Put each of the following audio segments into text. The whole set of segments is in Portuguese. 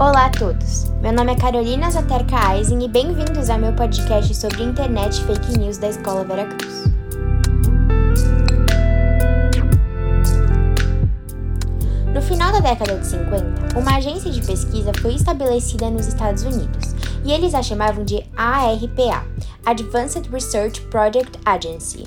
Olá a todos! Meu nome é Carolina Zaterka Eisen e bem-vindos ao meu podcast sobre internet e fake news da Escola Veracruz. No final da década de 50, uma agência de pesquisa foi estabelecida nos Estados Unidos e eles a chamavam de ARPA Advanced Research Project Agency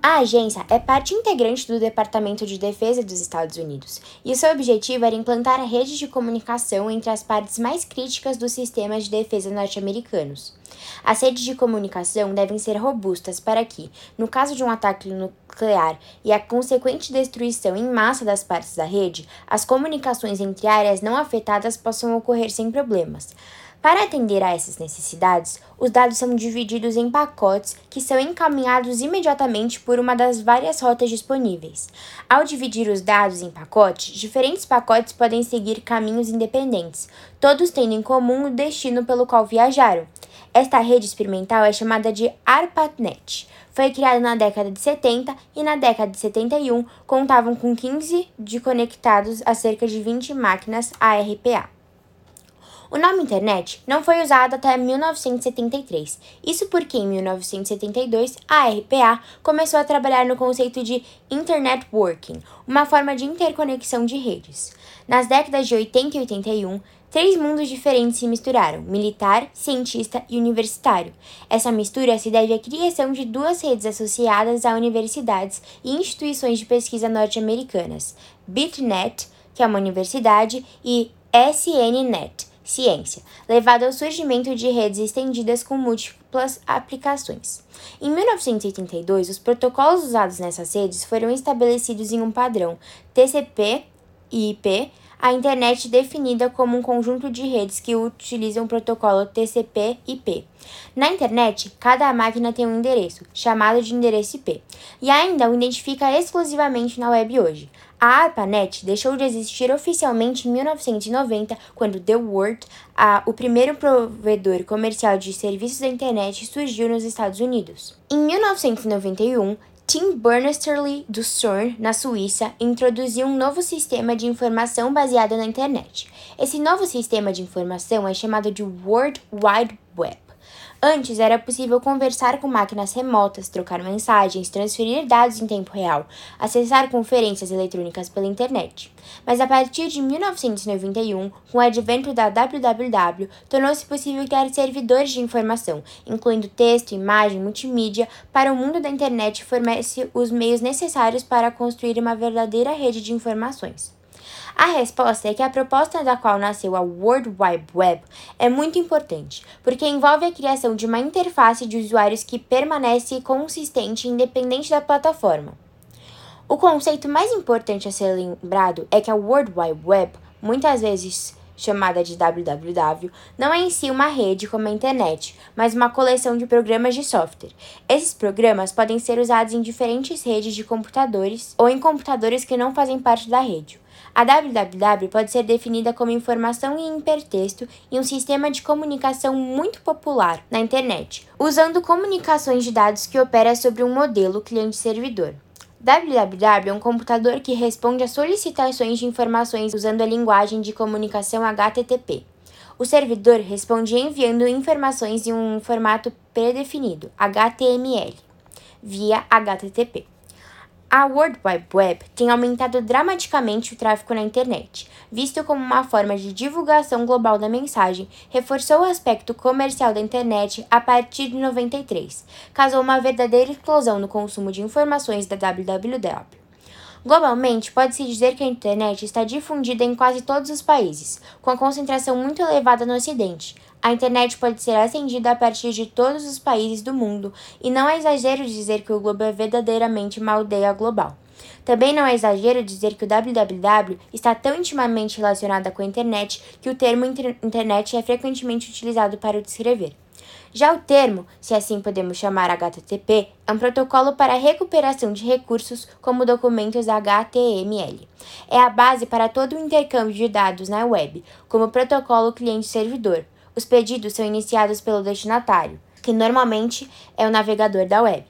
a agência é parte integrante do Departamento de Defesa dos Estados Unidos, e seu objetivo era implantar a rede de comunicação entre as partes mais críticas dos sistemas de defesa norte-americanos. As redes de comunicação devem ser robustas para que, no caso de um ataque nuclear e a consequente destruição em massa das partes da rede, as comunicações entre áreas não afetadas possam ocorrer sem problemas. Para atender a essas necessidades, os dados são divididos em pacotes que são encaminhados imediatamente por uma das várias rotas disponíveis. Ao dividir os dados em pacotes, diferentes pacotes podem seguir caminhos independentes, todos tendo em comum o destino pelo qual viajaram. Esta rede experimental é chamada de ARPANET. Foi criada na década de 70 e na década de 71 contavam com 15 de conectados a cerca de 20 máquinas ARPA. O nome internet não foi usado até 1973. Isso porque em 1972 a RPA começou a trabalhar no conceito de Internet Working, uma forma de interconexão de redes. Nas décadas de 80 e 81, Três mundos diferentes se misturaram: militar, cientista e universitário. Essa mistura se deve à criação de duas redes associadas a universidades e instituições de pesquisa norte-americanas: BitNet, que é uma universidade, e SNNet, ciência, levado ao surgimento de redes estendidas com múltiplas aplicações. Em 1982, os protocolos usados nessas redes foram estabelecidos em um padrão TCP e IP, a internet definida como um conjunto de redes que utilizam o protocolo TCP/IP. Na internet, cada máquina tem um endereço, chamado de endereço IP, e ainda o identifica exclusivamente na web hoje. A ARPANET deixou de existir oficialmente em 1990, quando The Word, a, o primeiro provedor comercial de serviços da internet, surgiu nos Estados Unidos. Em 1991, Tim Berners-Lee, do CERN, na Suíça, introduziu um novo sistema de informação baseado na internet. Esse novo sistema de informação é chamado de World Wide Web. Antes era possível conversar com máquinas remotas, trocar mensagens, transferir dados em tempo real, acessar conferências eletrônicas pela internet. Mas a partir de 1991, com o advento da WWW, tornou-se possível criar servidores de informação, incluindo texto, imagem, multimídia, para o mundo da internet fornece os meios necessários para construir uma verdadeira rede de informações. A resposta é que a proposta da qual nasceu a World Wide Web é muito importante, porque envolve a criação de uma interface de usuários que permanece consistente independente da plataforma. O conceito mais importante a ser lembrado é que a World Wide Web, muitas vezes chamada de www, não é em si uma rede como a internet, mas uma coleção de programas de software. Esses programas podem ser usados em diferentes redes de computadores ou em computadores que não fazem parte da rede. A www pode ser definida como informação em hipertexto e um sistema de comunicação muito popular na internet, usando comunicações de dados que opera sobre um modelo cliente-servidor. www é um computador que responde a solicitações de informações usando a linguagem de comunicação HTTP. O servidor responde enviando informações em um formato predefinido, HTML, via HTTP. A World Wide Web tem aumentado dramaticamente o tráfego na internet, visto como uma forma de divulgação global da mensagem, reforçou o aspecto comercial da internet a partir de 93, causou uma verdadeira explosão no consumo de informações da WWW. Globalmente, pode-se dizer que a internet está difundida em quase todos os países, com a concentração muito elevada no Ocidente, a internet pode ser acendida a partir de todos os países do mundo, e não é exagero dizer que o globo é verdadeiramente uma aldeia global. Também não é exagero dizer que o www está tão intimamente relacionado com a internet que o termo inter internet é frequentemente utilizado para o descrever. Já o termo, se assim podemos chamar HTTP, é um protocolo para recuperação de recursos como documentos HTML. É a base para todo o intercâmbio de dados na web, como protocolo cliente-servidor. Os pedidos são iniciados pelo destinatário, que normalmente é o navegador da web.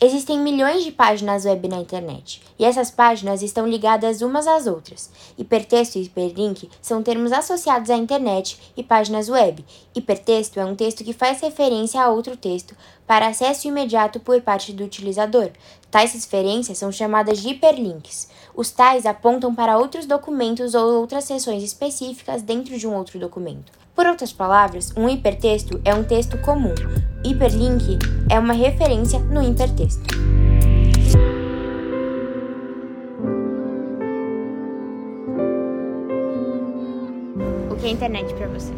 Existem milhões de páginas web na internet, e essas páginas estão ligadas umas às outras. Hipertexto e hiperlink são termos associados à internet e páginas web. Hipertexto é um texto que faz referência a outro texto para acesso imediato por parte do utilizador. Tais referências são chamadas de hiperlinks. Os tais apontam para outros documentos ou outras seções específicas dentro de um outro documento. Por outras palavras, um hipertexto é um texto comum. Hiperlink é uma referência no hipertexto. O que é internet para você?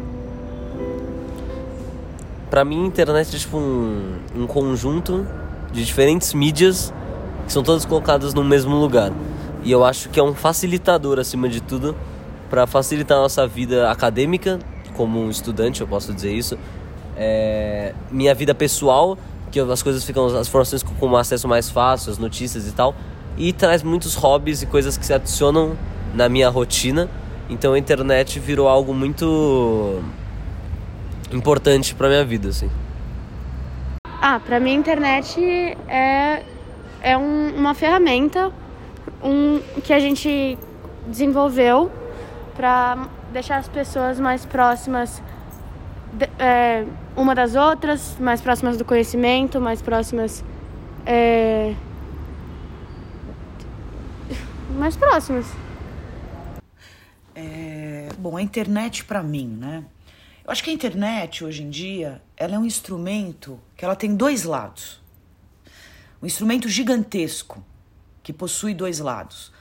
Para mim, internet é tipo um, um conjunto de diferentes mídias que são todas colocadas no mesmo lugar. E eu acho que é um facilitador, acima de tudo, para facilitar a nossa vida acadêmica como um estudante, eu posso dizer isso. É, minha vida pessoal, que as coisas ficam, as informações com um acesso mais fácil, as notícias e tal. E traz muitos hobbies e coisas que se adicionam na minha rotina. Então a internet virou algo muito importante para minha vida, assim. Ah, para mim a internet é, é um, uma ferramenta um, que a gente desenvolveu para deixar as pessoas mais próximas de, é, uma das outras, mais próximas do conhecimento, mais próximas. É, mais próximas. É, bom, a internet para mim, né? Eu acho que a internet hoje em dia ela é um instrumento que ela tem dois lados. Um instrumento gigantesco que possui dois lados.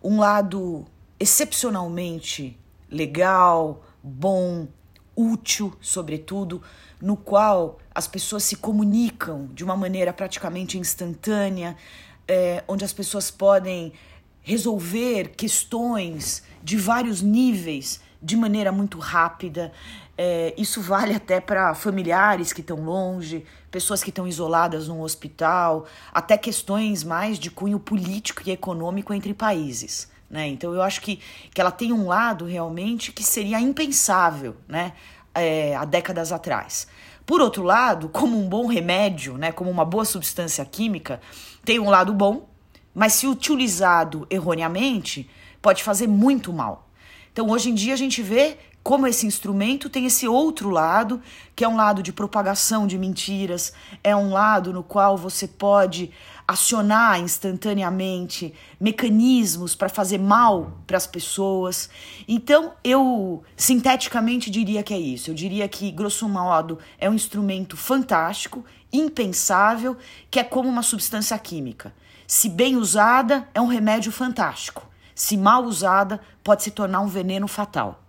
Um lado excepcionalmente legal, bom, útil, sobretudo, no qual as pessoas se comunicam de uma maneira praticamente instantânea, é, onde as pessoas podem resolver questões de vários níveis de maneira muito rápida. É, isso vale até para familiares que estão longe, pessoas que estão isoladas num hospital, até questões mais de cunho político e econômico entre países. Né? Então eu acho que, que ela tem um lado realmente que seria impensável né? É, há décadas atrás. Por outro lado, como um bom remédio, né, como uma boa substância química, tem um lado bom, mas se utilizado erroneamente, pode fazer muito mal. Então, hoje em dia, a gente vê como esse instrumento tem esse outro lado, que é um lado de propagação de mentiras, é um lado no qual você pode acionar instantaneamente mecanismos para fazer mal para as pessoas. Então, eu sinteticamente diria que é isso. Eu diria que, grosso modo, é um instrumento fantástico, impensável, que é como uma substância química. Se bem usada, é um remédio fantástico. Se mal usada, pode se tornar um veneno fatal.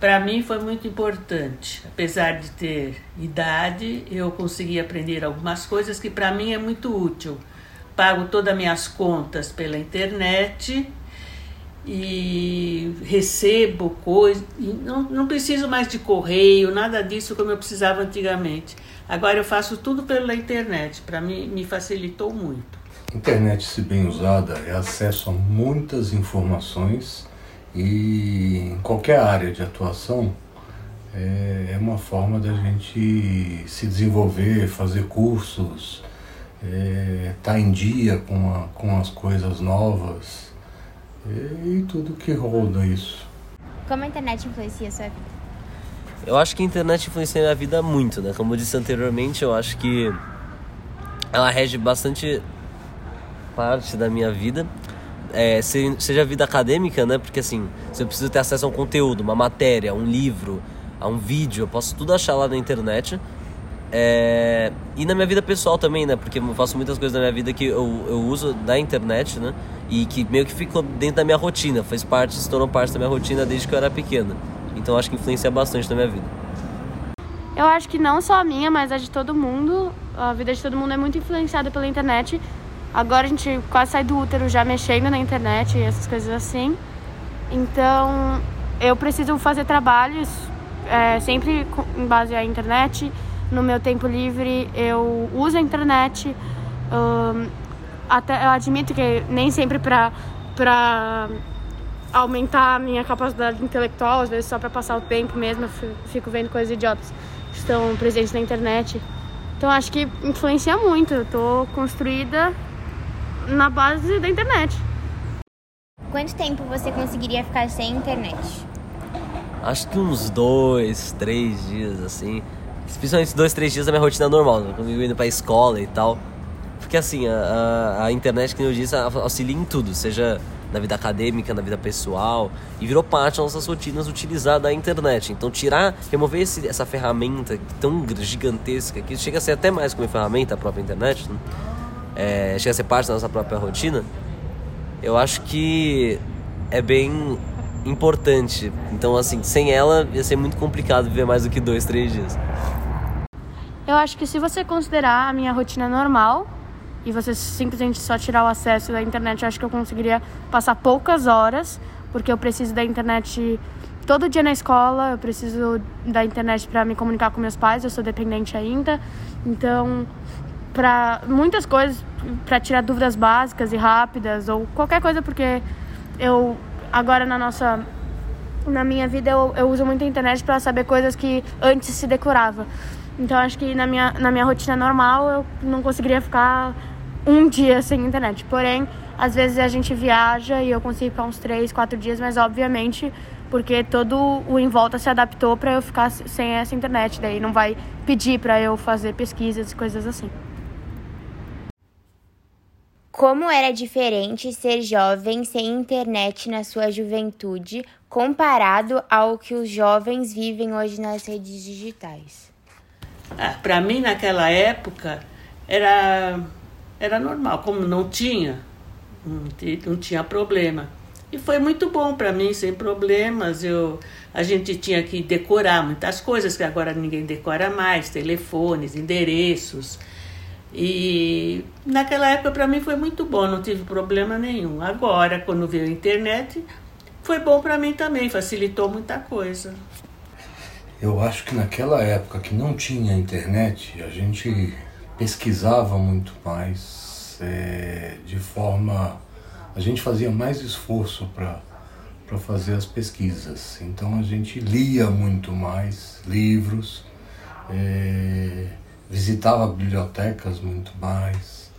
Para mim foi muito importante. Apesar de ter idade, eu consegui aprender algumas coisas que para mim é muito útil. Pago todas as minhas contas pela internet e recebo coisas. Não, não preciso mais de correio, nada disso como eu precisava antigamente. Agora eu faço tudo pela internet. Para mim, me facilitou muito. Internet, se bem usada, é acesso a muitas informações e em qualquer área de atuação é, é uma forma da gente se desenvolver, fazer cursos, estar é, tá em dia com, a, com as coisas novas e, e tudo que roda isso. Como a internet influencia a sua vida? Eu acho que a internet influencia a minha vida muito, né? Como eu disse anteriormente, eu acho que ela rege bastante parte da minha vida é, seja vida acadêmica, né? Porque assim, se eu preciso ter acesso a um conteúdo, uma matéria, um livro, a um vídeo, eu posso tudo achar lá na internet. É, e na minha vida pessoal também, né? Porque eu faço muitas coisas na minha vida que eu, eu uso da internet, né? E que meio que ficou dentro da minha rotina, fez parte, se tornou parte da minha rotina desde que eu era pequena. Então acho que influencia bastante na minha vida. Eu acho que não só a minha, mas a de todo mundo. A vida de todo mundo é muito influenciada pela internet. Agora a gente quase sai do útero já mexendo na internet e essas coisas assim. Então eu preciso fazer trabalhos é, sempre em base à internet. No meu tempo livre eu uso a internet. Até eu admito que nem sempre para para aumentar a minha capacidade intelectual, às vezes só para passar o tempo mesmo, eu fico vendo coisas idiotas que estão presentes na internet. Então acho que influencia muito. Eu tô construída na base da internet. Quanto tempo você conseguiria ficar sem internet? Acho que uns dois, três dias, assim. Especialmente dois, três dias da minha rotina normal, né? comigo indo pra escola e tal. Porque assim, a, a, a internet, que eu disse, auxilia em tudo, seja na vida acadêmica, na vida pessoal, e virou parte das nossas rotinas utilizar da internet. Então, tirar, remover esse, essa ferramenta tão gigantesca, que chega a ser até mais como uma ferramenta, a própria internet, né? É, chega a ser parte da nossa própria rotina, eu acho que é bem importante. Então, assim, sem ela ia ser muito complicado viver mais do que dois, três dias. Eu acho que se você considerar a minha rotina normal, e você simplesmente só tirar o acesso da internet, eu acho que eu conseguiria passar poucas horas, porque eu preciso da internet todo dia na escola, eu preciso da internet para me comunicar com meus pais, eu sou dependente ainda. Então, para muitas coisas, para tirar dúvidas básicas e rápidas ou qualquer coisa, porque eu agora na nossa na minha vida eu, eu uso muito a internet para saber coisas que antes se decorava. Então acho que na minha, na minha rotina normal eu não conseguiria ficar um dia sem internet. Porém, às vezes a gente viaja e eu consigo ficar uns três, quatro dias, mas obviamente porque todo o em volta se adaptou para eu ficar sem essa internet. Daí não vai pedir para eu fazer pesquisas e coisas assim. Como era diferente ser jovem sem internet na sua juventude comparado ao que os jovens vivem hoje nas redes digitais? Ah, Para mim, naquela época, era, era normal. Como não tinha, não tinha problema. E foi muito bom para mim, sem problemas. Eu, a gente tinha que decorar muitas coisas que agora ninguém decora mais, telefones, endereços. E naquela época para mim foi muito bom, não tive problema nenhum. Agora, quando veio a internet, foi bom para mim também, facilitou muita coisa. Eu acho que naquela época que não tinha internet, a gente pesquisava muito mais, é, de forma. A gente fazia mais esforço para fazer as pesquisas. Então a gente lia muito mais livros, é, visitava bibliotecas muito mais.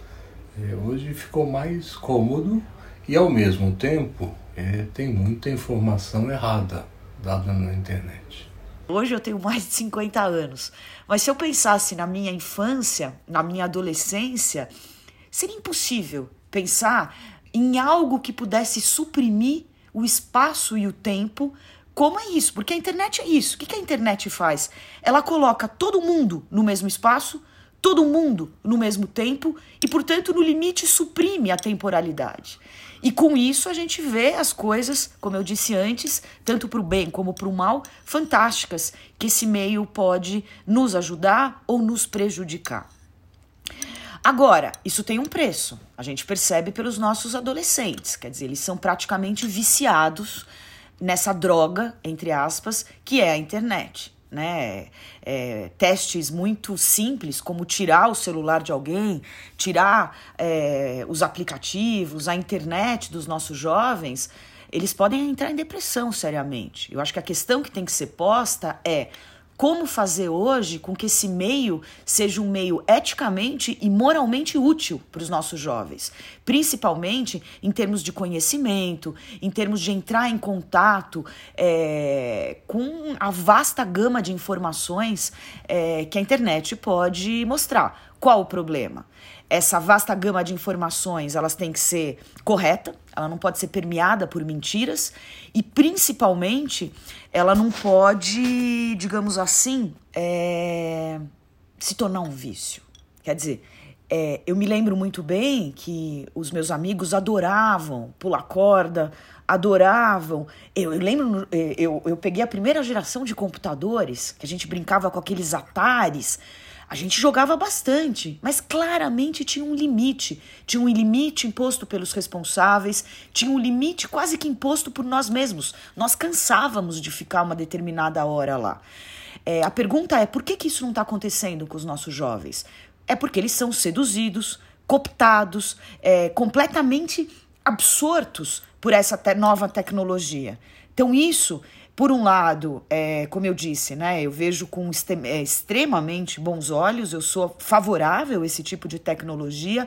É, hoje ficou mais cômodo e ao mesmo tempo é, tem muita informação errada dada na internet. Hoje eu tenho mais de 50 anos. Mas se eu pensasse na minha infância, na minha adolescência, seria impossível pensar em algo que pudesse suprimir o espaço e o tempo. Como é isso? Porque a internet é isso. O que a internet faz? Ela coloca todo mundo no mesmo espaço, todo mundo no mesmo tempo e, portanto, no limite suprime a temporalidade. E com isso a gente vê as coisas, como eu disse antes, tanto para o bem como para o mal, fantásticas, que esse meio pode nos ajudar ou nos prejudicar. Agora, isso tem um preço. A gente percebe pelos nossos adolescentes, quer dizer, eles são praticamente viciados nessa droga, entre aspas, que é a internet né? É, testes muito simples, como tirar o celular de alguém, tirar é, os aplicativos, a internet dos nossos jovens, eles podem entrar em depressão seriamente. Eu acho que a questão que tem que ser posta é como fazer hoje com que esse meio seja um meio eticamente e moralmente útil para os nossos jovens, principalmente em termos de conhecimento, em termos de entrar em contato é, com a vasta gama de informações é, que a internet pode mostrar. Qual o problema? essa vasta gama de informações, elas têm que ser correta, ela não pode ser permeada por mentiras e principalmente ela não pode, digamos assim, é, se tornar um vício. Quer dizer, é, eu me lembro muito bem que os meus amigos adoravam pular corda, adoravam. Eu, eu lembro, eu, eu peguei a primeira geração de computadores, que a gente brincava com aqueles Ataris a gente jogava bastante, mas claramente tinha um limite. Tinha um limite imposto pelos responsáveis, tinha um limite quase que imposto por nós mesmos. Nós cansávamos de ficar uma determinada hora lá. É, a pergunta é: por que, que isso não está acontecendo com os nossos jovens? É porque eles são seduzidos, cooptados, é, completamente absortos por essa te nova tecnologia. Então, isso, por um lado, é, como eu disse, né, eu vejo com é, extremamente bons olhos, eu sou favorável a esse tipo de tecnologia,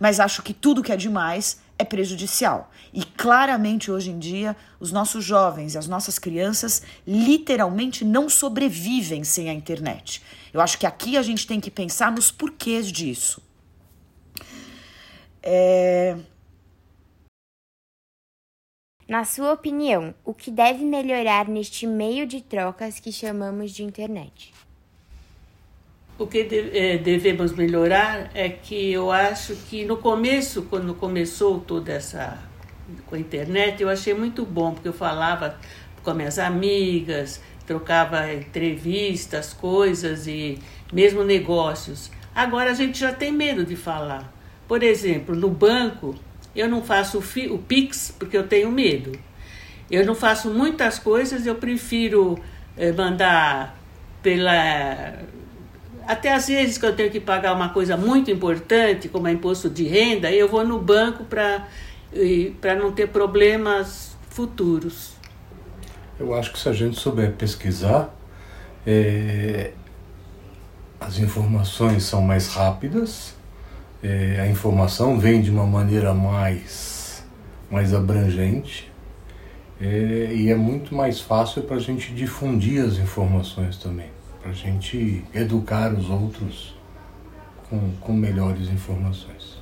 mas acho que tudo que é demais é prejudicial. E claramente hoje em dia, os nossos jovens e as nossas crianças literalmente não sobrevivem sem a internet. Eu acho que aqui a gente tem que pensar nos porquês disso. É... Na sua opinião, o que deve melhorar neste meio de trocas que chamamos de internet? O que é, devemos melhorar é que eu acho que no começo, quando começou toda essa com a internet, eu achei muito bom, porque eu falava com minhas amigas, trocava entrevistas, coisas e mesmo negócios. Agora a gente já tem medo de falar. Por exemplo, no banco, eu não faço o, o Pix porque eu tenho medo. Eu não faço muitas coisas, eu prefiro eh, mandar pela. Até às vezes que eu tenho que pagar uma coisa muito importante, como é imposto de renda, eu vou no banco para não ter problemas futuros. Eu acho que se a gente souber pesquisar, é, as informações são mais rápidas é, a informação vem de uma maneira mais, mais abrangente é, e é muito mais fácil para a gente difundir as informações também, para a gente educar os outros com, com melhores informações.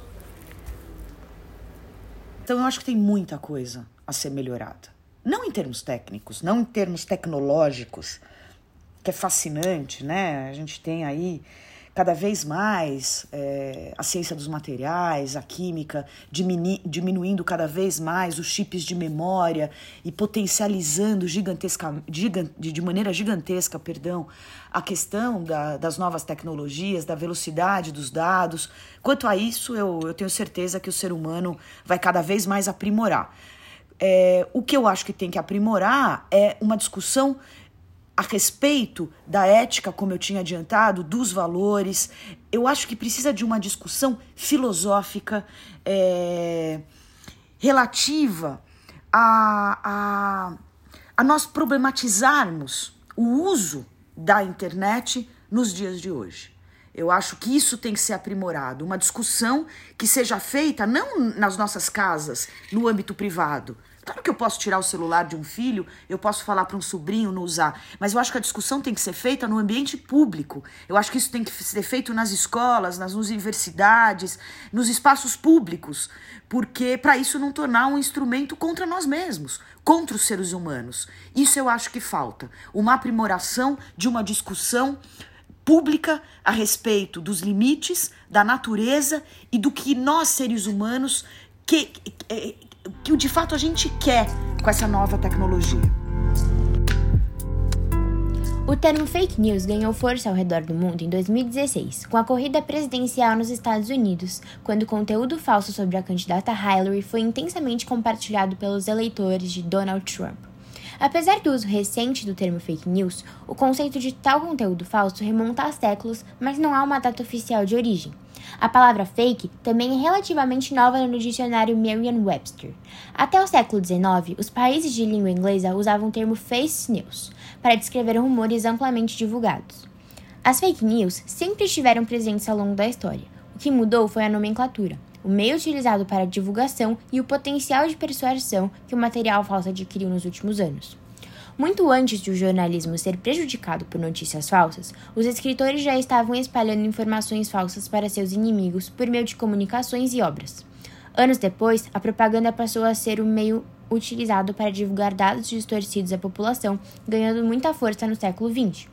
Então eu acho que tem muita coisa a ser melhorada. Não em termos técnicos, não em termos tecnológicos, que é fascinante, né? A gente tem aí cada vez mais é, a ciência dos materiais, a química, diminu diminuindo cada vez mais os chips de memória e potencializando gigantesca, gigant, de maneira gigantesca perdão, a questão da, das novas tecnologias, da velocidade dos dados. Quanto a isso, eu, eu tenho certeza que o ser humano vai cada vez mais aprimorar. É, o que eu acho que tem que aprimorar é uma discussão a respeito da ética, como eu tinha adiantado, dos valores. Eu acho que precisa de uma discussão filosófica é, relativa a, a, a nós problematizarmos o uso da internet nos dias de hoje. Eu acho que isso tem que ser aprimorado. Uma discussão que seja feita não nas nossas casas, no âmbito privado, Claro que eu posso tirar o celular de um filho, eu posso falar para um sobrinho não usar, mas eu acho que a discussão tem que ser feita no ambiente público. Eu acho que isso tem que ser feito nas escolas, nas universidades, nos espaços públicos, porque para isso não tornar um instrumento contra nós mesmos, contra os seres humanos. Isso eu acho que falta, uma aprimoração de uma discussão pública a respeito dos limites, da natureza e do que nós seres humanos que, que que de fato a gente quer com essa nova tecnologia. O termo fake news ganhou força ao redor do mundo em 2016, com a corrida presidencial nos Estados Unidos, quando o conteúdo falso sobre a candidata Hillary foi intensamente compartilhado pelos eleitores de Donald Trump. Apesar do uso recente do termo fake news, o conceito de tal conteúdo falso remonta a séculos, mas não há uma data oficial de origem. A palavra fake também é relativamente nova no dicionário Merriam-Webster. Até o século XIX, os países de língua inglesa usavam o termo face news para descrever rumores amplamente divulgados. As fake news sempre estiveram presentes ao longo da história. O que mudou foi a nomenclatura, o meio utilizado para a divulgação e o potencial de persuasão que o material falso adquiriu nos últimos anos. Muito antes de o jornalismo ser prejudicado por notícias falsas, os escritores já estavam espalhando informações falsas para seus inimigos por meio de comunicações e obras. Anos depois, a propaganda passou a ser o meio utilizado para divulgar dados distorcidos à população, ganhando muita força no século XX.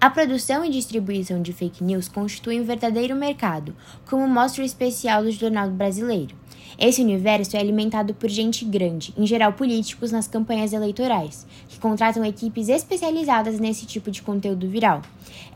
A produção e distribuição de fake news constitui um verdadeiro mercado, como mostra o especial do Jornal Brasileiro. Esse universo é alimentado por gente grande, em geral políticos, nas campanhas eleitorais, que contratam equipes especializadas nesse tipo de conteúdo viral.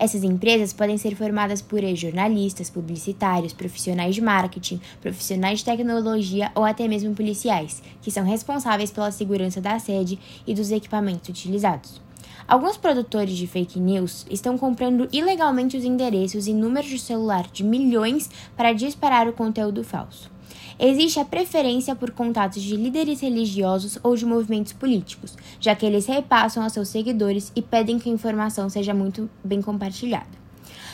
Essas empresas podem ser formadas por jornalistas, publicitários, profissionais de marketing, profissionais de tecnologia ou até mesmo policiais, que são responsáveis pela segurança da sede e dos equipamentos utilizados. Alguns produtores de fake news estão comprando ilegalmente os endereços e números de celular de milhões para disparar o conteúdo falso. Existe a preferência por contatos de líderes religiosos ou de movimentos políticos, já que eles repassam a seus seguidores e pedem que a informação seja muito bem compartilhada.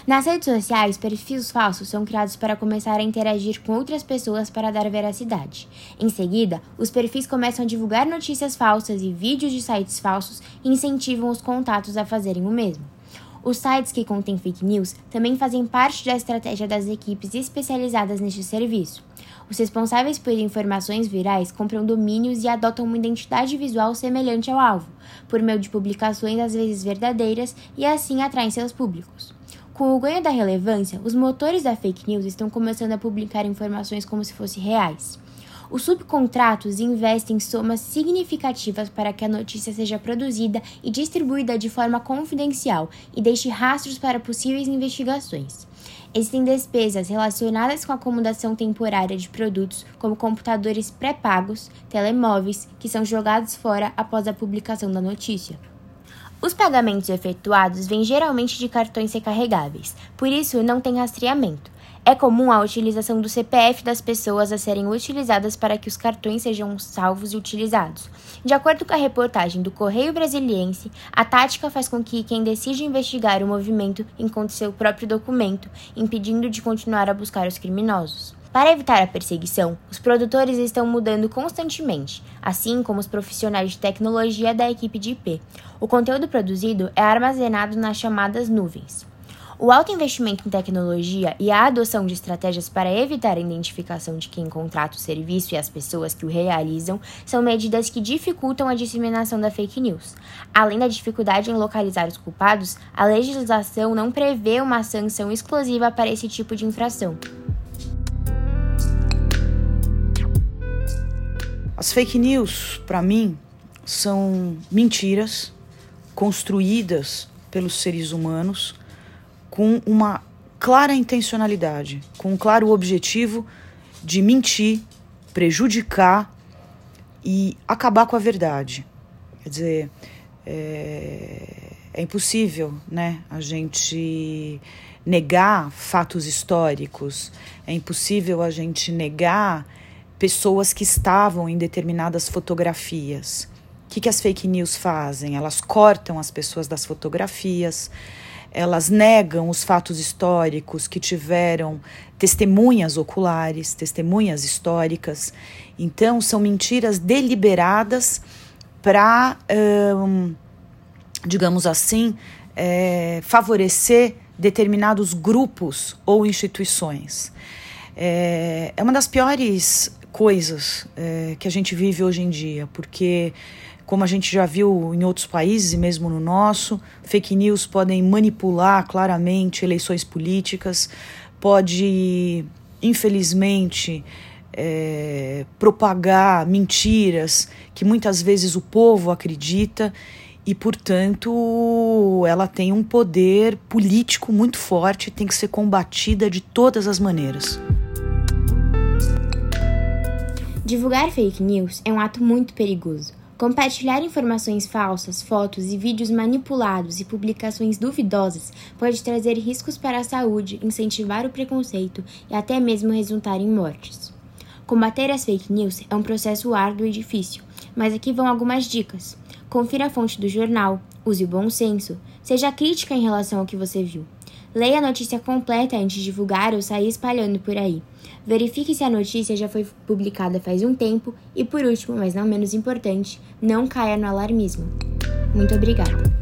Nas redes sociais, perfis falsos são criados para começar a interagir com outras pessoas para dar veracidade. Em seguida, os perfis começam a divulgar notícias falsas e vídeos de sites falsos e incentivam os contatos a fazerem o mesmo. Os sites que contêm fake news também fazem parte da estratégia das equipes especializadas neste serviço. Os responsáveis por informações virais compram domínios e adotam uma identidade visual semelhante ao alvo, por meio de publicações às vezes verdadeiras e assim atraem seus públicos. Com o ganho da relevância, os motores da fake news estão começando a publicar informações como se fossem reais. Os subcontratos investem somas significativas para que a notícia seja produzida e distribuída de forma confidencial e deixe rastros para possíveis investigações. Existem despesas relacionadas com a acomodação temporária de produtos, como computadores pré-pagos, telemóveis, que são jogados fora após a publicação da notícia. Os pagamentos efetuados vêm geralmente de cartões recarregáveis, por isso não tem rastreamento. É comum a utilização do CPF das pessoas a serem utilizadas para que os cartões sejam salvos e utilizados. De acordo com a reportagem do Correio Brasiliense, a tática faz com que quem decide investigar o movimento encontre seu próprio documento, impedindo de continuar a buscar os criminosos. Para evitar a perseguição, os produtores estão mudando constantemente, assim como os profissionais de tecnologia da equipe de IP. O conteúdo produzido é armazenado nas chamadas nuvens. O alto investimento em tecnologia e a adoção de estratégias para evitar a identificação de quem contrata o serviço e as pessoas que o realizam são medidas que dificultam a disseminação da fake news. Além da dificuldade em localizar os culpados, a legislação não prevê uma sanção exclusiva para esse tipo de infração. As fake news, para mim, são mentiras construídas pelos seres humanos com uma clara intencionalidade, com um claro objetivo de mentir, prejudicar e acabar com a verdade. Quer dizer, é, é impossível né, a gente negar fatos históricos, é impossível a gente negar pessoas que estavam em determinadas fotografias. O que, que as fake news fazem? Elas cortam as pessoas das fotografias, elas negam os fatos históricos que tiveram testemunhas oculares, testemunhas históricas. Então, são mentiras deliberadas para, hum, digamos assim, é, favorecer determinados grupos ou instituições. É, é uma das piores coisas é, que a gente vive hoje em dia, porque como a gente já viu em outros países e mesmo no nosso, fake news podem manipular claramente eleições políticas, pode, infelizmente, é, propagar mentiras que muitas vezes o povo acredita e, portanto, ela tem um poder político muito forte, tem que ser combatida de todas as maneiras. Divulgar fake news é um ato muito perigoso. Compartilhar informações falsas, fotos e vídeos manipulados e publicações duvidosas pode trazer riscos para a saúde, incentivar o preconceito e até mesmo resultar em mortes. Combater as fake news é um processo árduo e difícil, mas aqui vão algumas dicas. Confira a fonte do jornal, use o bom senso, seja crítica em relação ao que você viu. Leia a notícia completa antes de divulgar ou sair espalhando por aí. Verifique se a notícia já foi publicada faz um tempo e, por último, mas não menos importante, não caia no alarmismo. Muito obrigada!